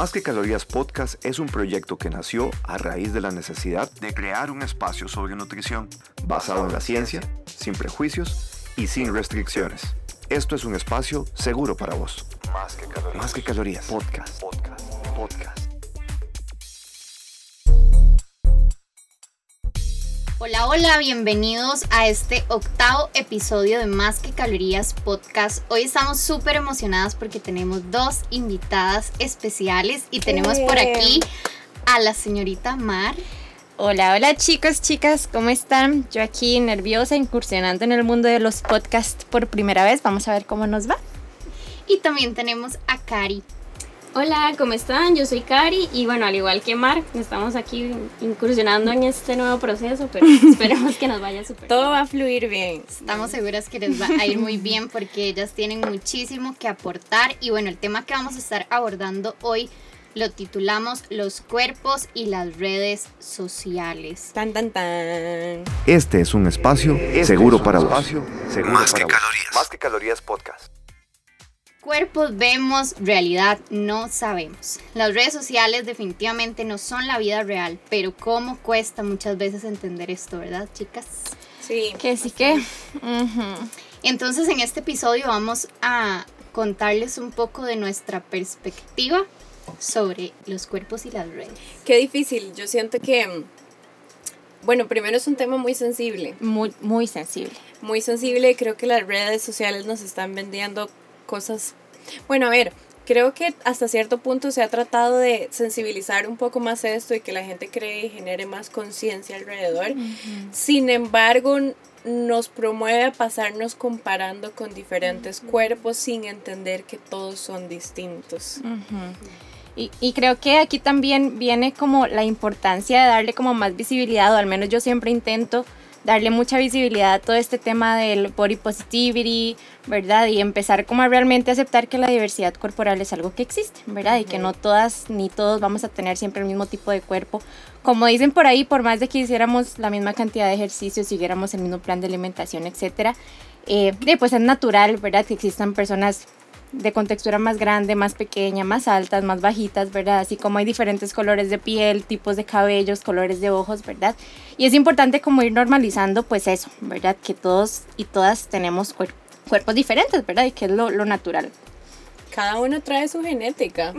Más que Calorías Podcast es un proyecto que nació a raíz de la necesidad de crear un espacio sobre nutrición basado en la ciencia, sin prejuicios y sin restricciones. Esto es un espacio seguro para vos. Más que calorías. Más que calorías. Podcast. Podcast. Podcast. Hola, hola, bienvenidos a este octavo episodio de Más que Calorías Podcast. Hoy estamos súper emocionadas porque tenemos dos invitadas especiales y tenemos por aquí a la señorita Mar. Hola, hola chicos, chicas, ¿cómo están? Yo aquí nerviosa, incursionando en el mundo de los podcasts por primera vez. Vamos a ver cómo nos va. Y también tenemos a Cari. Hola, ¿cómo están? Yo soy Cari y bueno, al igual que Mark, estamos aquí incursionando en este nuevo proceso, pero esperemos que nos vaya súper Todo va a fluir bien. Estamos seguras que les va a ir muy bien porque ellas tienen muchísimo que aportar y bueno, el tema que vamos a estar abordando hoy lo titulamos Los cuerpos y las redes sociales. Tan, tan, tan. Este es un espacio seguro para vos. seguro Más para que vos. calorías. Más que calorías podcast. Cuerpos vemos, realidad no sabemos. Las redes sociales definitivamente no son la vida real, pero cómo cuesta muchas veces entender esto, ¿verdad, chicas? Sí. Que sí que. Entonces en este episodio vamos a contarles un poco de nuestra perspectiva sobre los cuerpos y las redes. Qué difícil. Yo siento que, mm, bueno, primero es un tema muy sensible. Muy, muy sensible. Muy sensible. Creo que las redes sociales nos están vendiendo cosas. Bueno, a ver, creo que hasta cierto punto se ha tratado de sensibilizar un poco más esto y que la gente cree y genere más conciencia alrededor. Sin embargo, nos promueve a pasarnos comparando con diferentes cuerpos sin entender que todos son distintos. Y, y creo que aquí también viene como la importancia de darle como más visibilidad, o al menos yo siempre intento darle mucha visibilidad a todo este tema del body positivity, ¿verdad? Y empezar como a realmente aceptar que la diversidad corporal es algo que existe, ¿verdad? Y que no todas ni todos vamos a tener siempre el mismo tipo de cuerpo. Como dicen por ahí, por más de que hiciéramos la misma cantidad de ejercicios, siguiéramos el mismo plan de alimentación, etcétera, eh, pues es natural, ¿verdad? Que existan personas de contextura más grande, más pequeña, más altas, más bajitas, ¿verdad? Así como hay diferentes colores de piel, tipos de cabellos, colores de ojos, ¿verdad? Y es importante como ir normalizando pues eso, ¿verdad? Que todos y todas tenemos cuer- cuerpos diferentes, ¿verdad? Y que es lo, lo natural. cada uno trae su genética.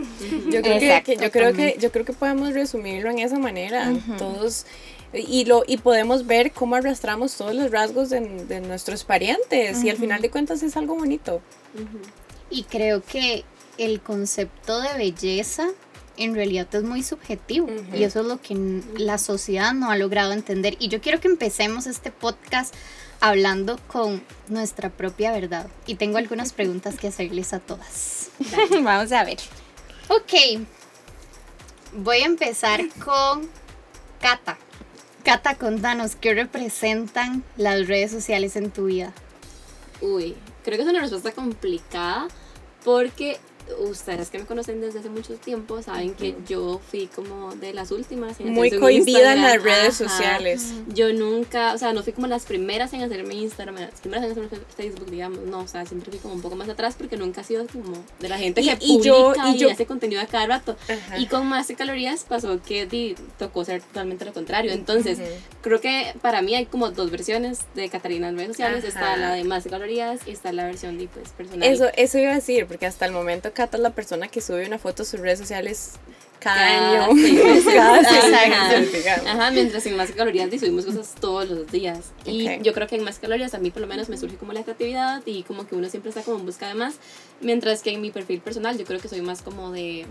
Yo creo, que, Exacto, que- yo creo que yo creo que podemos resumirlo en esa manera. Todos y lo y podemos ver cómo arrastramos todos los rasgos de, de nuestros parientes y al final de cuentas es algo bonito. Y creo que el concepto de belleza en realidad es muy subjetivo y eso es lo que la sociedad no ha logrado entender. Y yo quiero que empecemos este podcast hablando con nuestra propia verdad. Y tengo algunas preguntas que hacerles a todas. Vamos a ver. Ok, voy a empezar con Cata. Cata, contanos, ¿qué representan las redes sociales en tu vida? Uy, creo que es una respuesta complicada porque ustedes que me conocen desde hace mucho tiempo saben que yo fui como de las últimas en Muy cohibida en las redes Ajá. sociales. Yo nunca, o sea, no fui como las primeras en hacerme Instagram, las primeras en hacerme Facebook, digamos, no, o sea, siempre fui como un poco más atrás porque nunca he sido como de la gente Y- que y publica yo- y, y yo- hace contenido a cada rato. Ajá. Y con más de calorías pasó que di, tocó ser totalmente lo contrario. Entonces, creo que para mí hay como dos versiones de Catarina en redes sociales. Está la de más de calorías y está la versión de pues, personal. Eso, eso iba a decir, porque hasta el momento Cata es la persona que sube una foto a sus redes sociales cada, Cada año. seis. Cada Ajá. mientras en más calorías subimos cosas todos los días. Y yo creo que en más calorías a mí por lo menos me surge como la creatividad y como que uno siempre está como en busca de más. Mientras que en mi perfil personal yo creo que soy más como de eh,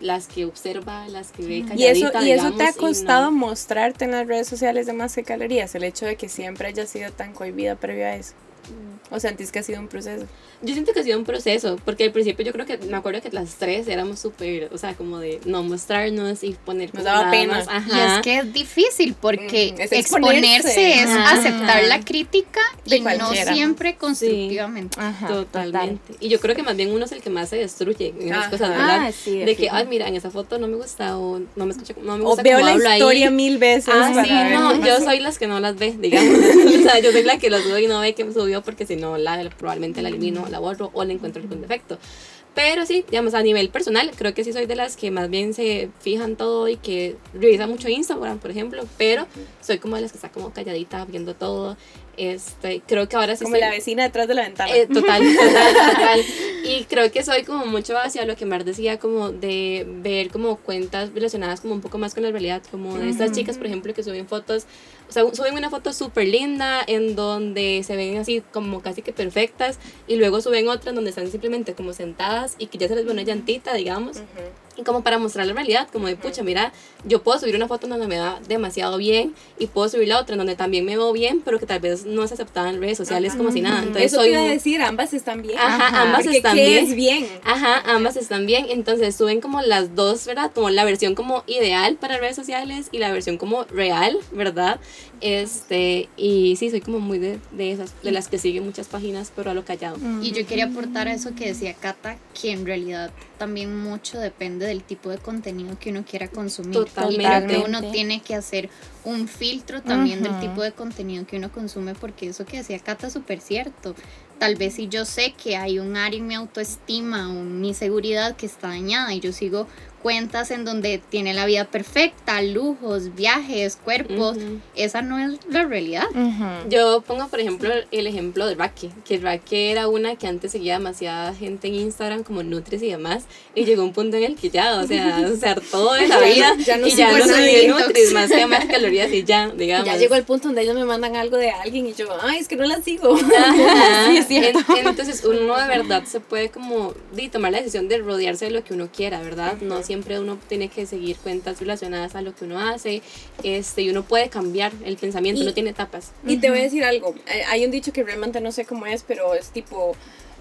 las que observa, las que ve Y eso, calladita, y eso te ha y no- costado mostrarte en las redes sociales de más que calorías, el hecho de que siempre haya sido tan cohibida previo a eso. ¿O sentís que ha sido un proceso? Yo siento que ha sido un proceso, porque al principio yo creo que, me acuerdo que las tres éramos súper, o sea, como de no mostrarnos y poner Nos daba pena. más, Y es que es difícil porque Mm, es exponerse, exponerse. es Ajá, aceptar ajá. la crítica De y no cualquiera. siempre constructivamente. Ajá, Totalmente. Y yo creo que más bien uno es el que más se destruye en esas Ajá. cosas, ¿verdad? Ah, sí, de que, ay, mira, en esa foto no me gusta o no me escucha, no me O gusta veo cómo la historia ahí. mil veces. Ah, sí, no, yo soy las que no las ve, digamos. o sea, yo soy la que lo sube y no ve que me subió porque si no, la, probablemente la elimino, la borro o le encuentro algún defecto. Pero sí, digamos, a nivel personal, creo que sí soy de las que más bien se fijan todo y que revisan mucho Instagram, por ejemplo, pero soy como de las que está como calladita viendo todo. Este, creo que ahora sí Como estoy- la vecina detrás de la ventana. eh, total, total, total. Y creo que soy como mucho hacia lo que Mar decía, como de ver como cuentas relacionadas como un poco más con la realidad, como de estas chicas, por ejemplo, que suben fotos, o sea, suben una foto súper linda en donde se ven así como casi que perfectas y luego suben otra en donde están simplemente como sentadas y que ya se les ve una llantita, digamos. Y como para mostrar la realidad, como de, pucha, mira, yo puedo subir una foto en donde me da demasiado bien y puedo subir la otra en donde también me veo bien, pero que tal vez no es aceptada en redes sociales como si nada. Entonces Eso soy te iba a decir, ambas están bien. Ajá, Ajá. ambas están ¿qué bien. es bien? Ajá, ambas están bien. Entonces suben como las dos, ¿verdad? Como la versión como ideal para redes sociales y la versión como real, ¿verdad? Este, y sí, soy como muy de, de esas, de las que siguen muchas páginas, pero a lo callado. Y yo quería aportar a eso que decía Cata, que en realidad también mucho depende del tipo de contenido que uno quiera consumir. Totalmente. Uno tiene que hacer un filtro también del tipo de contenido que uno consume, porque eso que decía Cata es súper cierto. Tal vez si yo sé que hay un área en mi autoestima o mi seguridad que está dañada y yo sigo cuentas en donde tiene la vida perfecta, lujos, viajes, cuerpos, Ujú. esa no es la realidad. Ujú. Yo pongo, por ejemplo, el ejemplo de Racky, que Racky era una que antes seguía demasiada gente en Instagram, como Nutris y demás, y llegó un punto en el que ya, o sea, se hartó de la vida Ya no y ya no detox. Nutris, más que más calorías y ya, digamos. Ya llegó el punto donde ellos me mandan algo de alguien y yo, ay, es que no la sigo. Sí, es cierto. En- entonces uno de verdad se puede como di, tomar la decisión de rodearse de lo que uno quiera, ¿verdad? No siempre uno tiene que seguir cuentas relacionadas a lo que uno hace, este, y uno puede cambiar el pensamiento, Y- no tiene etapas. Y te voy a decir algo. Hay un dicho que realmente no sé cómo es, pero es tipo,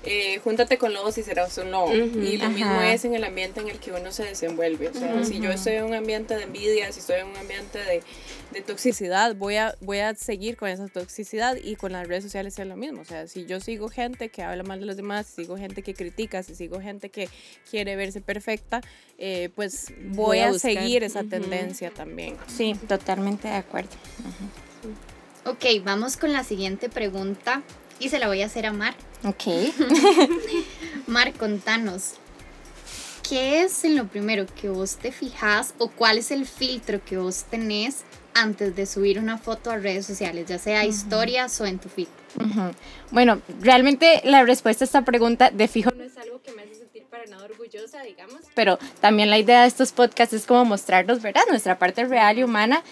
eh, júntate con lobos y serás un lobo. Y lo Ajá. mismo es en el ambiente en el que uno se desenvuelve. O sea, si yo estoy en un ambiente de envidia, si estoy en un ambiente de, de toxicidad, voy a, voy a seguir con esa toxicidad y con las redes sociales es lo mismo. O sea, si yo sigo gente que habla mal de los demás, si sigo gente que critica, si sigo gente que quiere verse perfecta, eh, pues voy, Voy a seguir esa tendencia también. Sí, totalmente de acuerdo. Ok, vamos con la siguiente pregunta y se la voy a hacer a Mar. Ok. Mar, contanos, ¿qué es en lo primero que vos te fijas o cuál es el filtro que vos tenés antes de subir una foto a redes sociales, ya sea historias o en tu feed? Bueno, realmente la respuesta a esta pregunta de fijo no es algo que me hace sentir para nada orgullosa, digamos. Pero también la idea de estos podcasts es como mostrarnos, ¿verdad? Nuestra parte real y humana.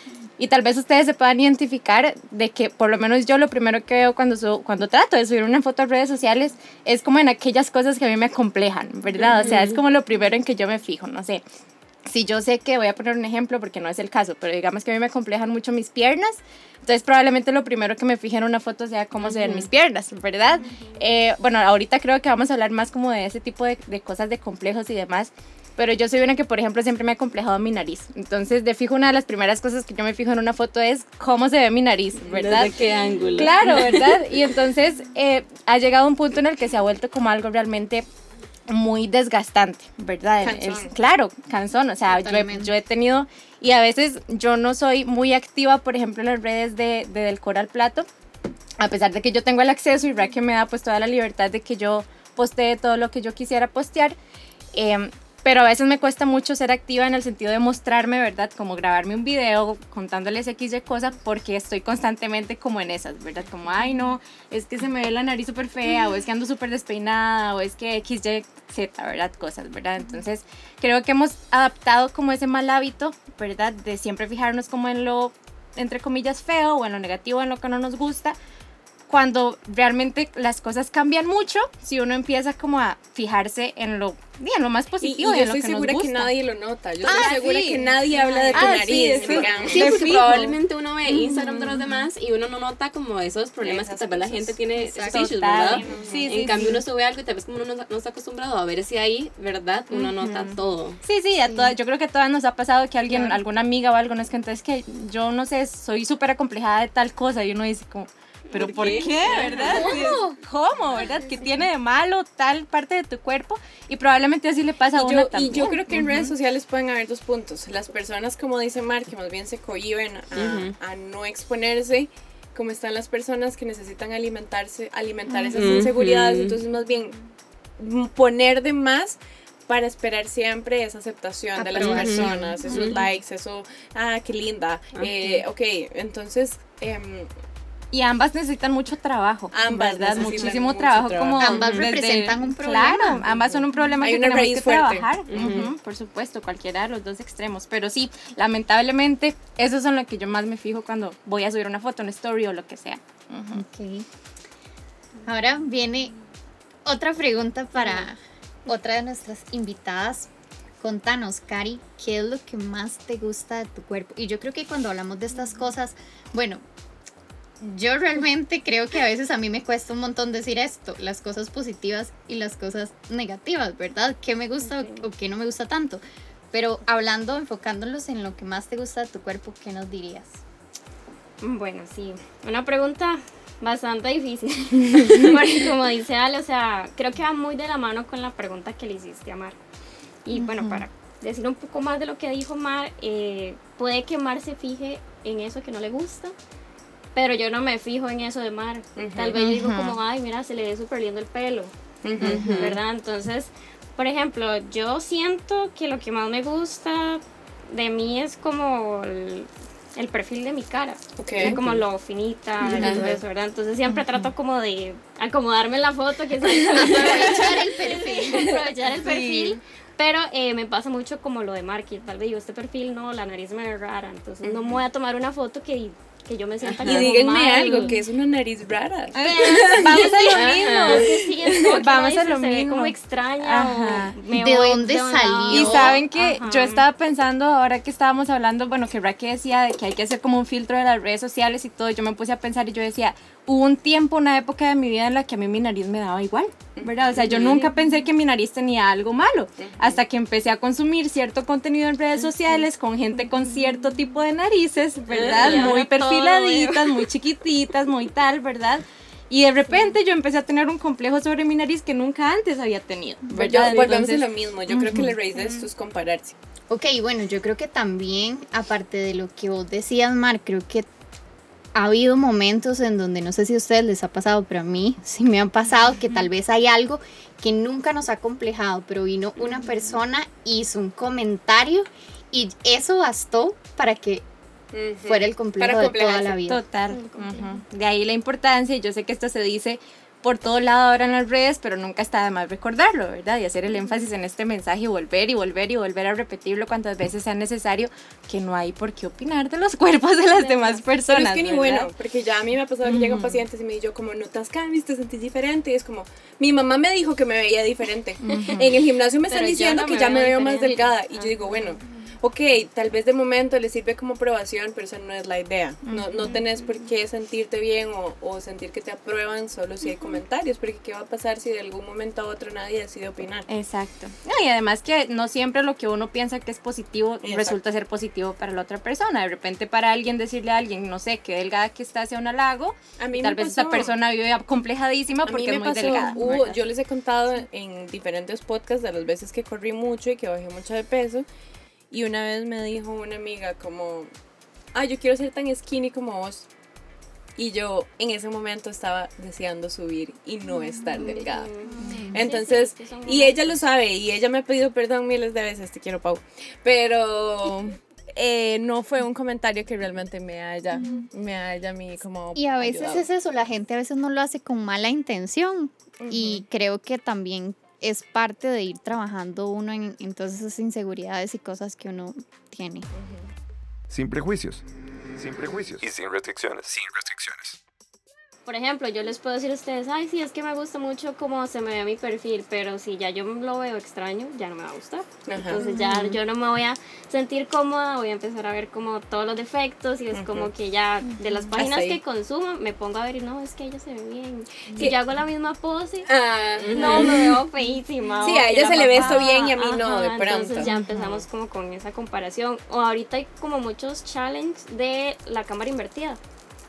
Y tal vez ustedes se puedan identificar de que por lo menos yo lo primero que veo cuando, subo- cuando trato de subir una foto a redes sociales es como en aquellas cosas que a mí me acomplejan, ¿verdad? O sea, es como lo primero en que yo me fijo, no sé. Si yo sé que voy a poner un ejemplo porque no es el caso, pero digamos que a mí me acomplejan mucho mis piernas, entonces probablemente lo primero que me fije en una foto sea cómo se ven mis piernas, ¿verdad? Eh, bueno, ahorita creo que vamos a hablar más como de ese tipo de, de cosas de complejos y demás. Pero yo soy una que, por ejemplo, siempre me ha complejado mi nariz. Entonces, de fijo, una de las primeras cosas que yo me fijo en una foto es cómo se ve mi nariz, ¿verdad? ¿Desde qué ángulo? Claro, ¿verdad? Y entonces eh, ha llegado un punto en el que se ha vuelto como algo realmente muy desgastante, ¿verdad? El- el- Cansón. claro, cansón, o sea, yo he, yo he tenido, y a veces yo no soy muy activa, por ejemplo, en las redes de, de Del Cora al Plato, a pesar de que yo tengo el acceso y Rack me da pues toda la libertad de que yo postee todo lo que yo quisiera postear, em, pero a veces me cuesta mucho ser activa en el sentido de mostrarme, ¿verdad? Como grabarme un video contándoles X y cosa porque estoy constantemente como en esas, ¿verdad? Como, ay no, es que se me ve la nariz súper fea o es que ando súper despeinada o es que X, Y, Z, ¿verdad? Cosas, ¿verdad? Entonces creo que hemos adaptado como ese mal hábito, ¿verdad? De siempre fijarnos como en lo, entre comillas, feo o en lo negativo, en lo que no nos gusta cuando realmente las cosas cambian mucho, si uno empieza como a fijarse en lo, en lo más Y, y positivo yo y en lo estoy que nos segura que nadie lo nota. Yo Ah, estoy segura sí. que nadie habla de tu Ah, sí, nariz. eso- digamos. Sí, De porque probablemente uno ve Instagram de los demás y uno no nota como esos problemas Esas que tal vez la gente tiene, esos Total. issues, ¿verdad? Sí, en sí, cambio sí. uno sube algo y tal vez como uno no, no está acostumbrado a ver si ahí, ¿verdad? Uno nota todo. Sí, sí, a todas, yo creo que a todas nos ha pasado que alguien, Claro. alguna amiga o algo nos cuenta, es que yo no sé, soy súper acomplejada de tal cosa y uno dice como, pero ¿Por ¿por, qué? qué? ¿Verdad? ¿Cómo? ¿Verdad? ¿Qué tiene de malo tal parte de tu cuerpo? Y probablemente así le pasa a Y una yo, y también. yo creo que en redes sociales pueden haber dos puntos. Las personas, como dice Mar, que más bien se cohiben a, Ujú. a no exponerse, como están las personas que necesitan alimentarse, alimentar esas Ujú. inseguridades. Entonces, más bien, poner de más para esperar siempre esa aceptación de las personas, esos likes, eso, ah, qué linda. Eh, ok, entonces, em, Y ambas necesitan mucho trabajo. Ambas ¿verdad? Muchísimo mucho trabajo, trabajo. como. Ambas desde- representan un problema. Claro, ambas son un problema Hay que tenemos que fuerte. trabajar. Por supuesto, cualquiera de los dos extremos. Pero sí, lamentablemente, eso es en lo que yo más me fijo cuando voy a subir una foto, una story o lo que sea. Ok. Ahora viene otra pregunta para otra de nuestras invitadas. Contanos, Cari, ¿qué es lo que más te gusta de tu cuerpo? Y yo creo que cuando hablamos de estas cosas, bueno, yo realmente creo que a veces a mí me cuesta un montón decir esto, las cosas positivas y las cosas negativas, ¿verdad? ¿Qué me gusta o- o qué no me gusta tanto? Pero hablando, enfocándolos en lo que más te gusta de tu cuerpo, ¿qué nos dirías? Bueno, sí, una pregunta bastante difícil. Porque como dice Ale, o sea, creo que va muy de la mano con la pregunta que le hiciste a Mar. Y bueno, para decir un poco más de lo que dijo Mar, eh, puede que Mar se fije en eso que no le gusta, pero yo no me fijo en eso de Mar. Tal vez yo digo como, ay, mira, se le ve súper lindo el pelo, ¿verdad? Entonces, por ejemplo, yo siento que lo que más me gusta de mí es como el, el perfil de mi cara. ok. Es como lo finita y todo eso, ¿verdad? Entonces siempre trato como de acomodarme en la foto, que es aprovechar el perfil. aprovechar el perfil. Pero eh, me pasa mucho como lo de marketing. Tal vez digo, este perfil no, la nariz me ve rara. Entonces no me voy a tomar una foto que, que yo me sienta Y díganme mal. algo, que es una nariz rara. Vamos a lo Ajá. mismo. Sí, sí, es como que Vamos a lo se ve mismo. como extraña Ajá. o me ¿De voy dónde lado. salió? Y saben que Ajá. yo estaba pensando, ahora que estábamos hablando, bueno, que Raquel decía de que hay que hacer como un filtro de las redes sociales y todo, yo me puse a pensar y yo decía, hubo un tiempo, una época de mi vida en la que a mí mi nariz me daba igual, ¿verdad? O sea, yo nunca pensé que mi nariz tenía algo malo, hasta que empecé a consumir cierto contenido en redes sociales con gente con cierto tipo de narices, ¿verdad? Muy perfiladitas, muy chiquititas, muy tal, ¿verdad? Y de repente yo empecé a tener un complejo sobre mi nariz que nunca antes había tenido, Pues yo, ¿verdad? volvemos a Entonces- lo mismo. Yo creo que la raíz de esto es compararse. Ok, bueno, yo creo que también, aparte de lo que vos decías, Mar, creo que ha habido momentos en donde no sé si a ustedes les ha pasado, pero a mí sí me han pasado que tal vez hay algo que nunca nos ha complejado, pero vino una persona, hizo un comentario y eso bastó para que fuera el complejo Para de toda la vida. Total. De ahí la importancia, y yo sé que esto se dice por todo lado ahora en las redes, pero nunca está de más recordarlo, ¿verdad? Y hacer el énfasis en este mensaje y volver y volver y volver a repetirlo cuantas veces sea necesario, que no hay por qué opinar de los cuerpos de las demás Pero personas. es que ni ¿verdad? bueno, porque ya a mí me ha pasado que llegan pacientes y me dicen como notas cambios, te sentís diferente y es como mi mamá me dijo que me veía diferente. En el gimnasio me están Pero yo diciendo no que ya me veo veo más diferente. delgada y yo digo, bueno, ok, tal vez de momento le sirve como aprobación, pero esa no es la idea. No, no tenés por qué sentirte bien o, o sentir que te aprueban solo si hay comentarios, porque ¿qué va a pasar si de algún momento a otro nadie decide opinar? Exacto. No, y además que no siempre lo que uno piensa que es positivo Exacto. resulta ser positivo para la otra persona. De repente para alguien decirle a alguien, no sé, que delgada que está hacia un halago, A mí tal vez esa pasó. persona vive complejadísima porque es muy pasó, delgada. yo les he contado en diferentes podcasts de las veces que corrí mucho y que bajé mucho de peso. Y una vez me dijo una amiga como, ah, yo quiero ser tan skinny como vos. Y yo en ese momento estaba deseando subir y no estar delgada. Entonces, sí, y ella lo sabe y ella me ha pedido perdón miles de veces, te quiero Pau. Pero eh, no fue un comentario que realmente me haya, me haya a mí como... Y a veces ayudado. es eso, la gente a veces no lo hace con mala intención y creo que también es parte de ir trabajando uno en, en todas esas inseguridades y cosas que uno tiene. Sin prejuicios. Sin prejuicios. Y sin restricciones. Sin restricciones. Por ejemplo, yo les puedo decir a ustedes, ay, sí, es que me gusta mucho cómo se me ve mi perfil, pero si ya yo lo veo extraño, ya no me va a gustar. Ajá. Entonces ya yo no me voy a sentir cómoda, voy a empezar a ver como todos los defectos y es como que ya de las páginas ahí. que consumo me pongo a ver y no, es que ella se ve bien. Si Sí. yo hago la misma pose, Ah, no me veo feísima. Sí, a ella la se le ve esto bien y a mí no, de pronto. Entonces ya empezamos como con esa comparación. O ahorita hay como muchos challenges de la cámara invertida.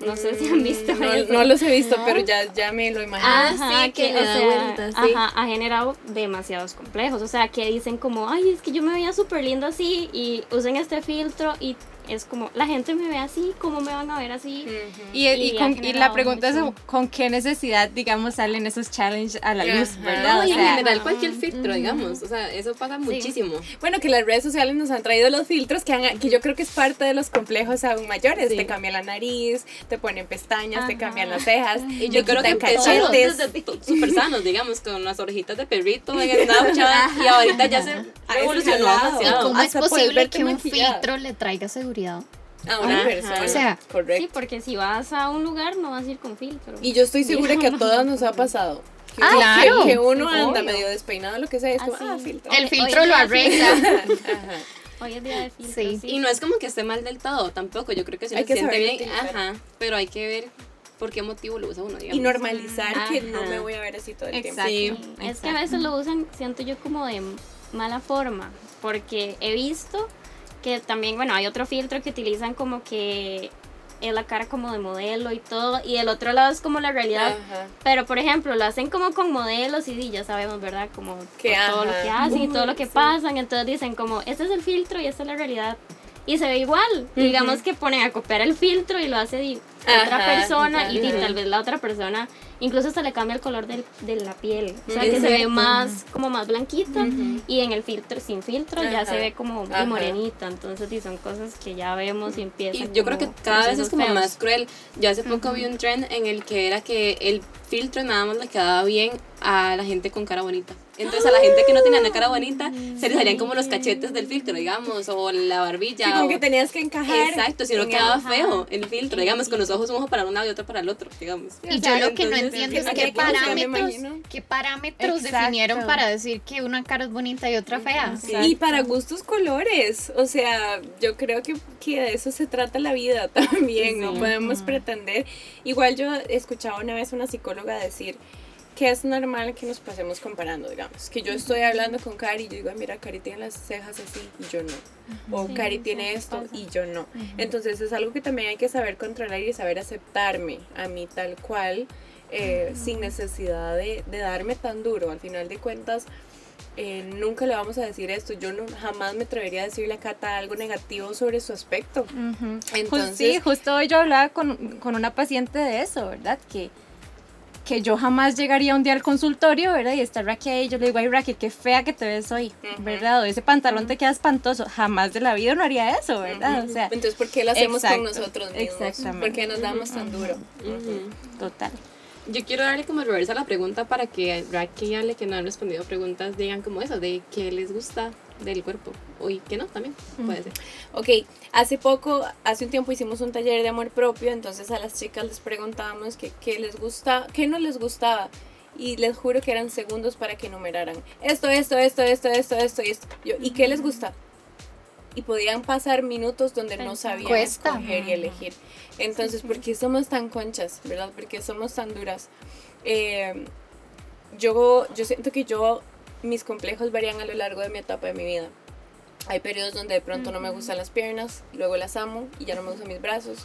No sé si han visto no, eso. no los he visto, pero ya, ya me lo imagino. Ah, Ajá, sí, que le o da sea, vueltas, sí. Ajá, ha generado demasiados complejos. O sea, que dicen como, ay, es que yo me veía súper linda así y usen este filtro y es como, la gente me ve así, ¿cómo me van a ver así? Y, y, Y ha con- y la pregunta es con qué necesidad, digamos, salen esos challenges a la luz, Ajá. ¿verdad? No, O y en sea, general cualquier filtro, digamos. O sea, eso pasa muchísimo. Bueno, que las redes sociales nos han traído los filtros que, han- que yo creo que es parte de los complejos aún mayores. Sí. Te cambian la nariz, te ponen pestañas, te cambian las cejas, Y yo creo que cachetes. súper sanos, digamos, con las orejitas de perrito en el y ahorita ya se evolucionó escalado. ¿Y cómo es Hasta puedes posible que un filtro le traiga seguridad? A una Ajá. persona. O sea, Sí, correcto. porque si vas a un lugar no vas a ir con filtro. Y yo estoy segura que a todas nos ha pasado. Que, Ah, uno- claro. que uno Sí, anda obvio. medio despeinado, lo que sea, es como, Así. ah, filtro. El filtro hoy lo arregla. Ajá. Hoy es día de filtro, Sí. sí. Y no es como que esté mal del todo, tampoco. Yo creo que si Hay uno que se siente bien, utilizar. ajá. Pero hay que ver por qué motivo lo usa uno, digamos. Y normalizar que Ajá. no me voy a ver así todo el Exacto. tiempo. Sí. Sí, Es que a veces lo usan, siento yo, como de mala forma, porque he visto que también, bueno, hay otro filtro que utilizan como que es la cara como de modelo y todo, y el otro lado es como la realidad. Ajá. Pero, por ejemplo, lo hacen como con modelos y ya sabemos, ¿verdad? Como Que, todo lo que hacen y todo lo que Sí. pasan. Entonces dicen como, este es el filtro y esta es la realidad. Y se ve igual. Digamos que ponen a copiar el filtro y lo hace otra persona y ajá. tal vez la otra persona incluso hasta le cambia el color del- de la piel. O sea, que se ve más como más blanquita y en el filtro, sin filtro, ya Ajá. se ve como muy morenita. Entonces sí, son cosas que ya vemos y empiezan. Y yo creo que cada vez es como feos. más cruel. Yo hace poco vi un trend en el que era que el filtro nada más le quedaba bien a la gente con cara bonita. Entonces a la gente que no tenía una cara bonita se les salían como los cachetes del filtro, digamos, o la barbilla. Sí, como o- que tenías que encajar. Exacto, si no quedaba feo el filtro, digamos, con los ojos un ojo para un lado y otro para el otro, digamos. Y yo lo que no entiendo es ¿qué parámetros, qué parámetros Exacto. definieron para decir que una cara es bonita y otra fea. Y para gustos colores, o sea, yo creo que, que de eso se trata la vida también, no podemos pretender. Igual yo escuchaba una vez una psicóloga decir que es normal que nos pasemos comparando, digamos, que yo estoy hablando con Cari y yo digo, "Ay, mira, Cari tiene las cejas así y yo no, o Cari tiene esto y yo no. Entonces es algo que también hay que saber controlar y saber aceptarme a mí tal cual, eh, sin necesidad de, de darme tan duro. Al final de cuentas, eh, nunca le vamos a decir esto. Yo no, jamás me atrevería a decirle a Cata algo negativo sobre su aspecto. Ju- Entonces- sí, justo hoy yo hablaba con, con una paciente de eso, ¿verdad? Que, que yo jamás llegaría un día al consultorio, ¿verdad? Y estar Raquel ahí, yo le digo, ay Raquel, qué fea que te ves hoy. ¿verdad? O ese pantalón te queda espantoso. Jamás de la vida uno haría eso, ¿verdad? O sea, Entonces, ¿por qué lo hacemos exacto, con nosotros mismos? exactamente. ¿Por qué nos damos tan duro? Total. Yo quiero darle como reversa a la pregunta para que Rack y Ale, que no han respondido preguntas, digan como eso, de qué les gusta del cuerpo. O y que no, también puede ser. Ok, hace poco, hace un tiempo hicimos un taller de amor propio, entonces a las chicas les preguntábamos que qué les gusta, qué no les gustaba. Y les juro que eran segundos para que enumeraran esto, esto, esto, esto, esto, esto y esto. Yo, ¿Y qué les gusta? Y podían pasar minutos donde no sabían Cuesta. escoger y elegir. Entonces, ¿por qué somos tan conchas, verdad? ¿Por qué somos tan duras? Eh, yo, yo siento que yo, mis complejos varían a lo largo de mi etapa de mi vida. Hay periodos donde de pronto no me gustan las piernas, luego las amo y ya no me gustan mis brazos.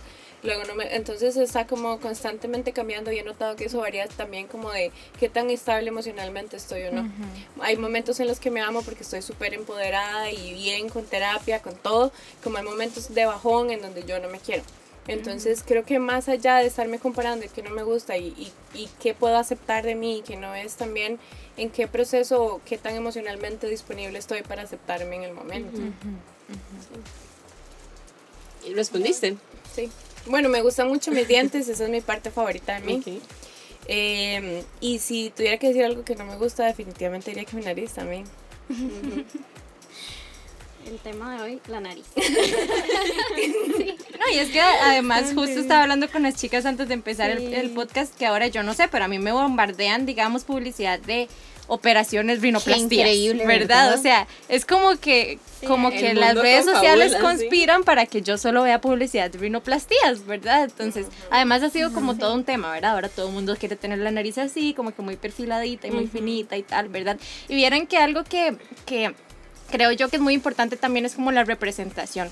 Luego no me, entonces está como constantemente cambiando y he notado que eso varía también como de qué tan estable emocionalmente estoy o no. Hay momentos en los que me amo porque estoy súper empoderada y bien con terapia, con todo, como hay momentos de bajón en donde yo no me quiero. Entonces creo que más allá de estarme comparando y qué no me gusta y, y, y qué puedo aceptar de mí y qué no es también en qué proceso o qué tan emocionalmente disponible estoy para aceptarme en el momento. ¿Y respondiste? Sí. Bueno, me gustan mucho mis dientes, esa es mi parte favorita de mí. Eh, y si tuviera que decir algo que no me gusta, definitivamente diría que mi nariz también. El tema de hoy, la nariz. No, y es que además justo estaba hablando con las chicas antes de empezar el, el podcast que ahora yo no sé, pero a mí me bombardean, digamos, publicidad de operaciones rinoplastías. increíble, ¿verdad? ¿verdad? O sea, es como que como el que las redes sociales sí. conspiran para que yo solo vea publicidad de rinoplastías, ¿verdad? Entonces, además ha sido como todo un tema, ¿verdad? Ahora todo el mundo quiere tener la nariz así, como que muy perfiladita y muy finita y tal, ¿verdad? Y vieron que algo que, que creo yo que es muy importante también es como la representación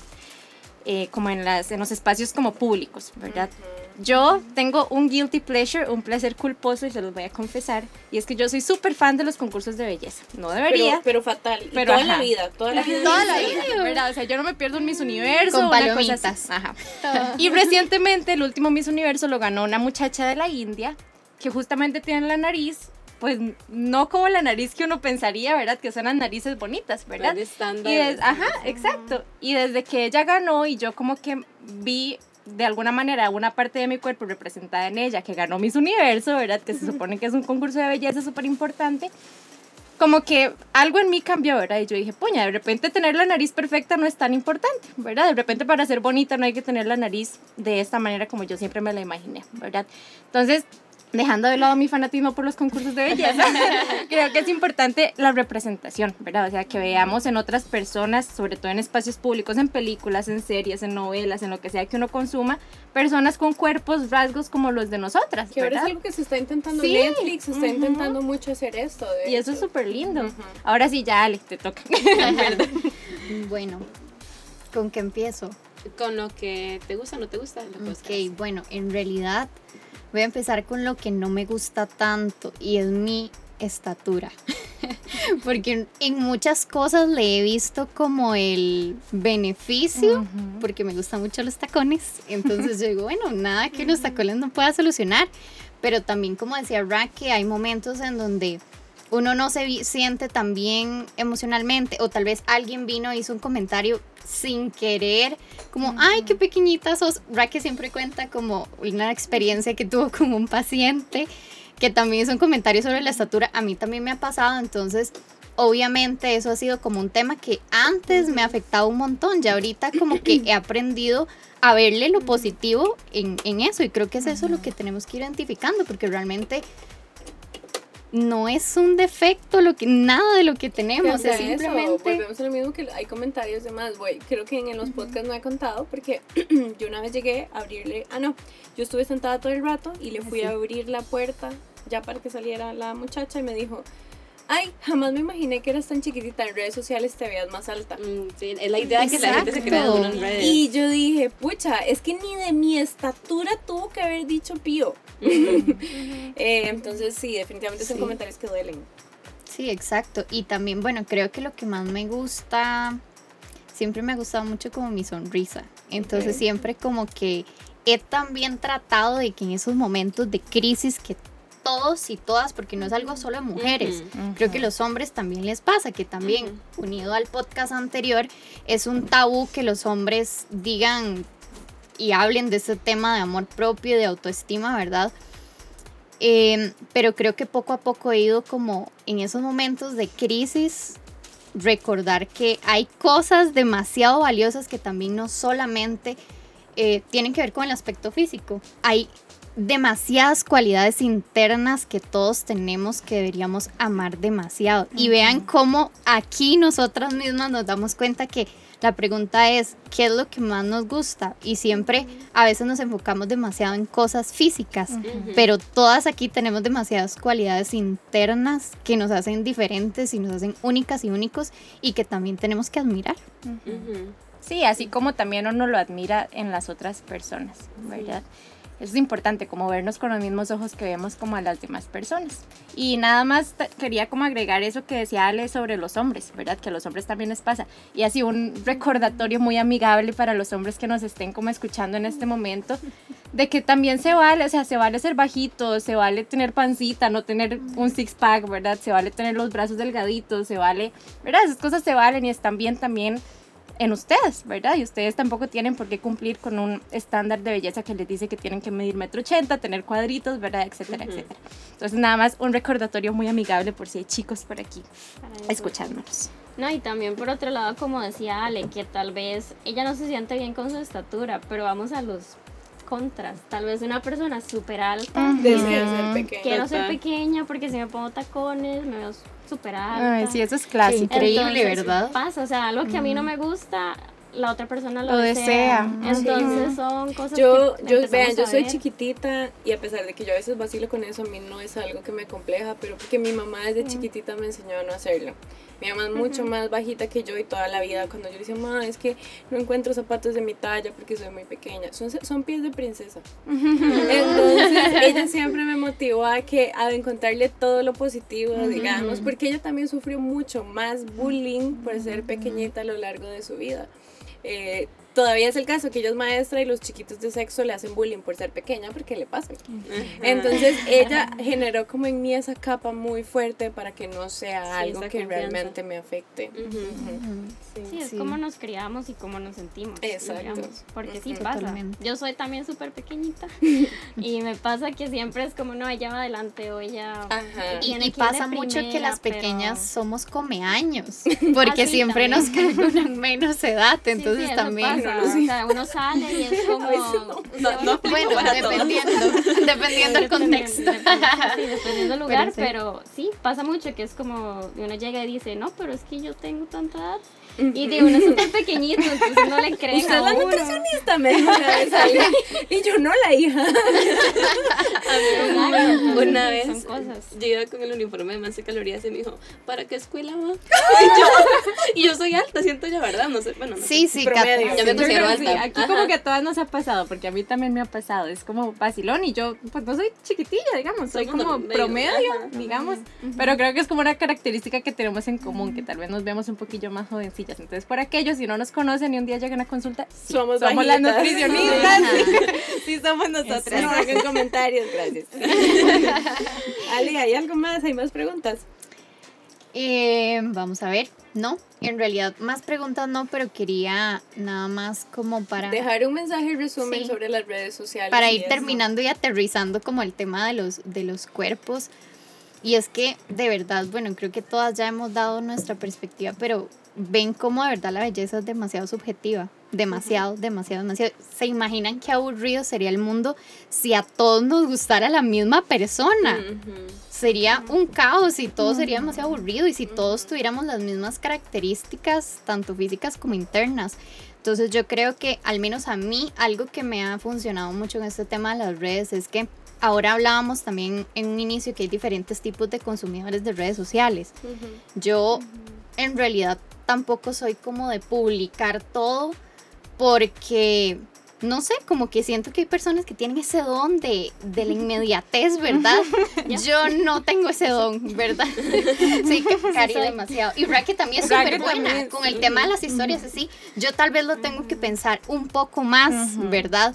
eh, como en, las, en los espacios como públicos, ¿verdad? Yo tengo un guilty pleasure, un placer culposo y se los voy a confesar. Y es que yo soy súper fan de los concursos de belleza. No debería. Pero, pero fatal. Y Pero toda la ajá. vida, toda la vida. Toda la vida, ¿verdad? O sea, yo no me pierdo un Miss Universo. Con una cosa palomitas. Ajá. Y recientemente el último Miss Universo lo ganó una muchacha de la India que justamente tiene la nariz, pues no como la nariz que uno pensaría, ¿verdad? Que son las narices bonitas, ¿verdad? Y des- ajá, exacto. Y desde que ella ganó y yo como que vi de alguna manera una parte de mi cuerpo representada en ella, que ganó Miss Universo, ¿verdad? Que se supone que es un concurso de belleza súper importante. Como que algo en mí cambió, ¿verdad? Y yo dije, puña, de repente tener la nariz perfecta no es tan importante, ¿verdad? De repente para ser bonita no hay que tener la nariz de esta manera como yo siempre me la imaginé, ¿verdad? Entonces, dejando de lado mi fanatismo por los concursos de belleza, creo que es importante la representación, ¿verdad? O sea, que veamos en otras personas, sobre todo en espacios públicos, en películas, en series, en novelas, en lo que sea que uno consuma, personas con cuerpos, rasgos como los de nosotras, Que ahora es algo que se está intentando. Sí. Netflix está Ujú. intentando mucho hacer esto. de Y eso es súper lindo. Ahora sí, ya, Ale, te toca. Bueno, ¿con qué empiezo? Con lo que te gusta o no te gusta. lo Ok, bueno, en realidad voy a empezar con lo que no me gusta tanto y es mi estatura. Porque en- muchas cosas le he visto como el beneficio, porque me gustan mucho los tacones. Entonces yo digo, bueno, nada que los tacones no pueda solucionar. Pero también, como decía Rack, que hay momentos en donde uno no se siente tan bien emocionalmente o tal vez alguien vino e hizo un comentario sin querer, como, ay, qué pequeñita sos. Raque siempre cuenta como una experiencia que tuvo con un paciente que también hizo un comentario sobre la estatura. A mí también me ha pasado, entonces obviamente eso ha sido como un tema que antes me afectaba un montón, ya ahorita como que he aprendido a verle lo positivo en, en eso y creo que es eso lo que tenemos que ir identificando porque realmente no es un defecto lo que nada de lo que tenemos, es simplemente volvemos a lo mismo que hay comentarios de más, güey. Creo que en los podcasts no he contado porque yo una vez llegué a abrirle, ah no, yo estuve sentada todo el rato y le fui a abrir la puerta ya para que saliera la muchacha y me dijo, ay, jamás me imaginé que eras tan chiquitita, en redes sociales te veas más alta. Mm, sí, es la idea que la gente se crea de en redes. Y yo dije, pucha, es que ni de mi estatura tuvo que haber dicho pío. Eh, entonces sí, definitivamente son Sí. comentarios que duelen. Sí, exacto. Y también, bueno, creo que lo que más me gusta, siempre me ha gustado mucho como mi sonrisa. Entonces siempre como que he también tratado de que en esos momentos de crisis que todos y todas, porque no es algo solo de mujeres, creo que los hombres también les pasa, que también, unido al podcast anterior, es un tabú que los hombres digan y hablen de ese tema de amor propio y de autoestima, ¿verdad? Eh, pero creo que poco a poco he ido como en esos momentos de crisis recordar que hay cosas demasiado valiosas que también no solamente eh, tienen que ver con el aspecto físico. Hay demasiadas cualidades internas que todos tenemos que deberíamos amar demasiado. Y vean cómo aquí nosotras mismas nos damos cuenta que la pregunta es, ¿qué es lo que más nos gusta? Y siempre a veces nos enfocamos demasiado en cosas físicas, pero todas aquí tenemos demasiadas cualidades internas que nos hacen diferentes y nos hacen únicas y únicos y que también tenemos que admirar. Ujú. Sí, así como también uno lo admira en las otras personas, ¿verdad? Eso es importante, como vernos con los mismos ojos que vemos como a las demás personas. Y nada más quería como agregar eso que decía Ale sobre los hombres, ¿verdad? Que a los hombres también les pasa. Y así un recordatorio muy amigable para los hombres que nos estén como escuchando en este momento, de que también se vale, o sea, se vale ser bajito, se vale tener pancita, no tener un six pack, ¿verdad? Se vale tener los brazos delgaditos, se vale, ¿verdad? Esas cosas se valen y están bien también en ustedes, ¿verdad? Y ustedes tampoco tienen por qué cumplir con un estándar de belleza que les dice que tienen que medir metro ochenta, tener cuadritos, ¿verdad? Etcétera, Ujú. etcétera. Entonces nada más un recordatorio muy amigable por si hay chicos por aquí escuchándonos. No, y también por otro lado, como decía Ale, que tal vez ella no se siente bien con su estatura, pero vamos a los contras. Tal vez una persona súper alta, Desea ser pequeña. quiero ser pequeña porque si me pongo tacones me veo súper alta. Ay, sí, eso es clásico. Increíble, Entonces, ¿verdad? Pasa, o sea, algo que a mí no me gusta, la otra persona lo, Lo desea. desea. Entonces son cosas Yo, que yo vean, yo a soy chiquitita y a pesar de que yo a veces vacilo con eso, a mí no es algo que me compleja, pero porque mi mamá desde chiquitita me enseñó a no hacerlo. Mi mamá es mucho más bajita que yo y toda la vida cuando yo le decía, mamá, es que no encuentro zapatos de mi talla porque soy muy pequeña. Son, son pies de princesa. Entonces ella siempre me motivó a que a encontrarle todo lo positivo, digamos, porque ella también sufrió mucho más bullying por ser pequeñita a lo largo de su vida. Eh, todavía es el caso que ella es maestra y los chiquitos de sexo le hacen bullying por ser pequeña porque le pasa. Entonces ella generó como en mí esa capa muy fuerte para que no sea Sí, algo que confianza. realmente me afecte. Sí, es Sí. como nos criamos y cómo nos sentimos. Exacto. digamos, porque sí pasa. Totalmente. Yo soy también súper pequeñita y me pasa que siempre es como, no, ella va adelante o ella... Ajá. Y, pasa mucho que las pequeñas pero- somos comeaños, porque Ah, sí, siempre también. nos calculan menos edad, entonces también... pasa, no, sí. O sea, uno sale y es como... No, no Bueno, para dependiendo, dependiendo del contexto. Dependiendo, sí, dependiendo del lugar, sí. pero sí. pasa mucho que es como uno llega y dice, no, pero es que yo tengo tanta edad. Y de uno es súper pequeñito, entonces no le creen Usted a la uno. nutricionista, me dijo una vez alguien. Y yo no la hija. Exacto, Una sí, vez Son cosas. yo iba con el uniforme de más de calorías y me dijo, ¿para qué escuela va? Y yo, y yo soy alta, siento yo, ¿verdad? No sé, bueno, no sé. Sí, sí, Promedio. Yo me considero que sí, alta. aquí Ajá. como que a todas nos ha pasado, porque a mí también me ha pasado. Es como vacilón y yo, pues no soy chiquitilla, digamos, soy como medio, promedio, ajá. digamos. Pero creo que es como una característica que tenemos en común, que tal vez nos vemos un poquillo más Entonces, por aquellos, si no nos conocen y un día llegan a consulta, sí, Somos las bajitas. nutricionistas. sí, somos nosotras. No hagan comentarios, gracias. Ali, ¿hay algo más? ¿Hay más preguntas? Eh, vamos a ver, no, en realidad más preguntas no, pero quería nada más como para... Dejar un mensaje resumen Sí. sobre las redes sociales. para ir terminando y aterrizando como el tema de los, de los cuerpos. Y es que de verdad, bueno, creo que todas ya hemos dado nuestra perspectiva, pero ven cómo de verdad la belleza es demasiado subjetiva. Demasiado, demasiado, demasiado. ¿Se imaginan qué aburrido sería el mundo si a todos nos gustara la misma persona? Ujú. Sería un caos y todo sería demasiado aburrido y si todos tuviéramos las mismas características, tanto físicas como internas. Entonces yo creo que al menos a mí algo que me ha funcionado mucho en este tema de las redes es que ahora hablábamos también en un inicio que hay diferentes tipos de consumidores de redes sociales. Yo en realidad tampoco soy como de publicar todo porque no sé, como que siento que hay personas que tienen ese don de, de la inmediatez, ¿verdad? Yo no tengo ese don, ¿verdad? Sí, que Cari soy. demasiado. Y Raquel también es súper buena con el tema de las historias así. Yo tal vez lo tengo que pensar un poco más, ¿verdad?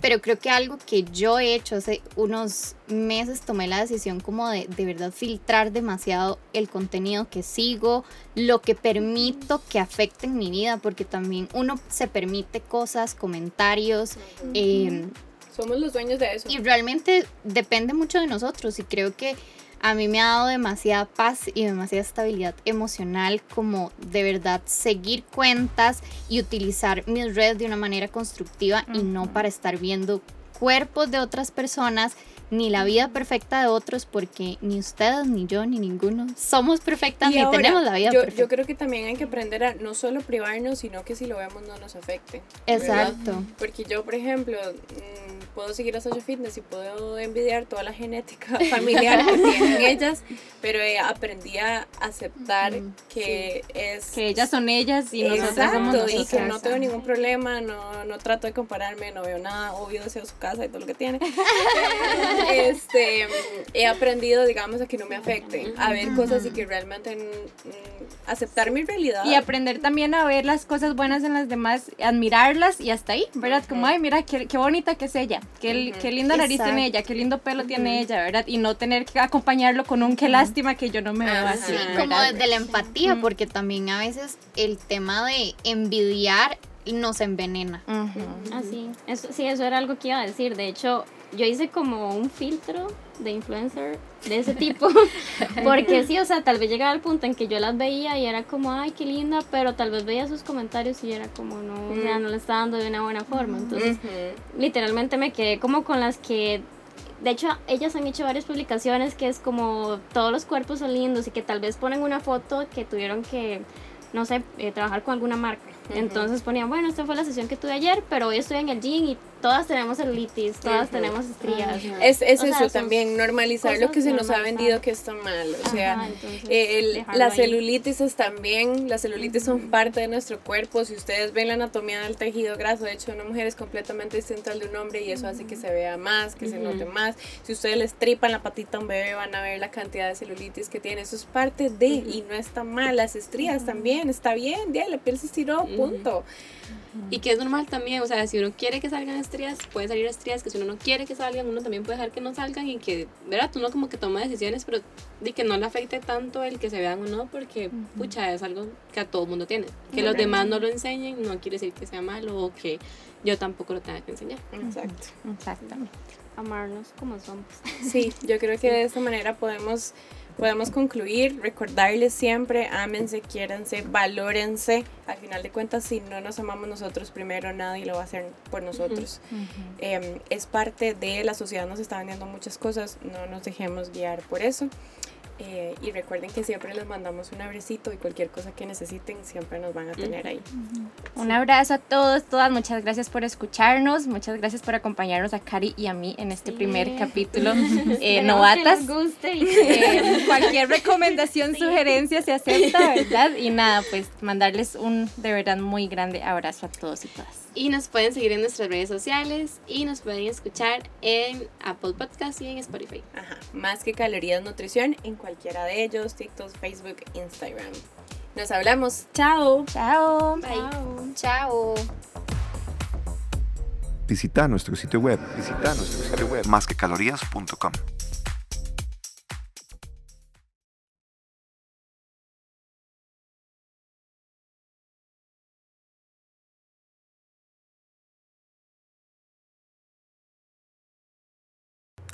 Pero creo que algo que yo he hecho hace unos meses tomé la decisión como de de verdad filtrar demasiado el contenido que sigo, lo que permito que afecte en mi vida, porque también uno se permite cosas, comentarios, eh, Somos los dueños de eso. y realmente depende mucho de nosotros y creo que a mí me ha dado demasiada paz y demasiada estabilidad emocional como de verdad seguir cuentas y utilizar mis redes de una manera constructiva y no para estar viendo cuerpos de otras personas ni la vida perfecta de otros porque ni ustedes ni yo ni ninguno somos perfectas Y ni ahora, tenemos la vida yo, perfecta. yo creo que también hay que aprender a no solo privarnos, sino que si lo vemos no nos afecte. ¿verdad? Exacto. Porque yo, por ejemplo, mm, puedo seguir a Sasha Fitness y puedo envidiar toda la genética familiar que tienen ellas, pero eh, aprendí a aceptar que es... Que ellas son ellas y nosotras somos Exacto, y que no tengo ningún problema, no, no trato de compararme, no veo nada, obvio deseo su casa y todo lo que tiene. este, he aprendido, digamos, a que no me afecte, a ver cosas y que realmente mm, aceptar mi realidad. Y aprender también a ver las cosas buenas en las demás, admirarlas y hasta ahí, ¿verdad? Como, ay, mira, qué, qué bonita que es ella, qué, qué linda nariz tiene ella, qué lindo pelo tiene ella, ¿verdad? Y no tener que acompañarlo con un qué lástima que yo no me veo así. Sí, como ¿verdad? desde la empatía, porque también a veces el tema de envidiar nos envenena. Así, eso, sí, eso era algo que iba a decir. De hecho, yo hice como un filtro de influencer de ese tipo. Porque sí, o sea, tal vez llegaba al punto en que yo las veía y era como, ay, qué linda, pero tal vez veía sus comentarios y era como, no, o sea, no le estaba dando de una buena forma. Entonces, literalmente me quedé como con las que de hecho ellas han hecho varias publicaciones que es como todos los cuerpos son lindos y que tal vez ponen una foto que tuvieron que no sé eh, trabajar con alguna marca Entonces ponían, bueno, esta fue la sesión que tuve ayer, pero hoy estoy en el gym y todas tenemos celulitis, todas tenemos estrías. Es, es sea, eso también, normalizar lo que se nos ha vendido que está mal. O sea, Ajá, entonces, eh, el- las ahí. celulitis están bien, las celulitis son parte de nuestro cuerpo. Si ustedes ven la anatomía del tejido graso, de hecho, una mujer es completamente distinta al de un hombre y eso hace que se vea más, que se note más. Si ustedes les tripan la patita a un bebé, van a ver la cantidad de celulitis que tiene. Eso es parte de y no está mal. Las estrías también, está bien, ya la piel se estiró, punto. Y que es normal también, o sea, si uno quiere que salgan estrías, puede salir estrías, que si uno no quiere que salgan, uno también puede dejar que no salgan y que, ¿verdad? Uno como que toma decisiones, pero de que no le afecte tanto el que se vean o no, porque, pucha, es algo que a todo mundo tiene. Que los demás no lo enseñen no quiere decir que sea malo o que yo tampoco lo tenga que enseñar. Exacto. Exactamente. Amarnos como somos. Sí, yo creo que de esta manera podemos, podemos concluir, recordarles siempre, ámense, quiéranse, valórense. Al final de cuentas, si no nos amamos nosotros primero, nadie lo va a hacer por nosotros. Em, es parte de la sociedad, nos está vendiendo muchas cosas, no nos dejemos guiar por eso. Eh, y recuerden que siempre les mandamos un abrecito y cualquier cosa que necesiten siempre nos van a tener ahí. Un abrazo a todos, todas. Muchas gracias por escucharnos. Muchas gracias por acompañarnos a Cari y a mí en este primer capítulo. Eh, novatas. Que les guste Eh, cualquier recomendación, sugerencia se acepta, ¿verdad? Y nada, pues mandarles un de verdad muy grande abrazo a todos y todas. Y nos pueden seguir en nuestras redes sociales y nos pueden escuchar en Apple Podcast y en Spotify. Ajá, más que calorías nutrición en cualquiera de ellos, TikTok, Facebook, Instagram. Nos hablamos. Chao. Chao. Bye. Chao. Visita nuestro sitio web. Visita nuestro sitio web. Másquecalorías.com.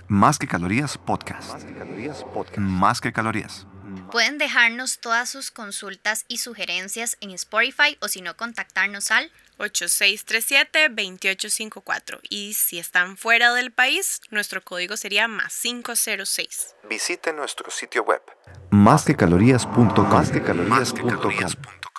Más que calorías podcast. Más que calorías podcast. Más que calorías. Pueden dejarnos todas sus consultas y sugerencias en Spotify o si no contactarnos al 8637-2854. Y si están fuera del país, nuestro código sería más 506. Visite nuestro sitio web. Más que calorías.com. Más que calorías.com.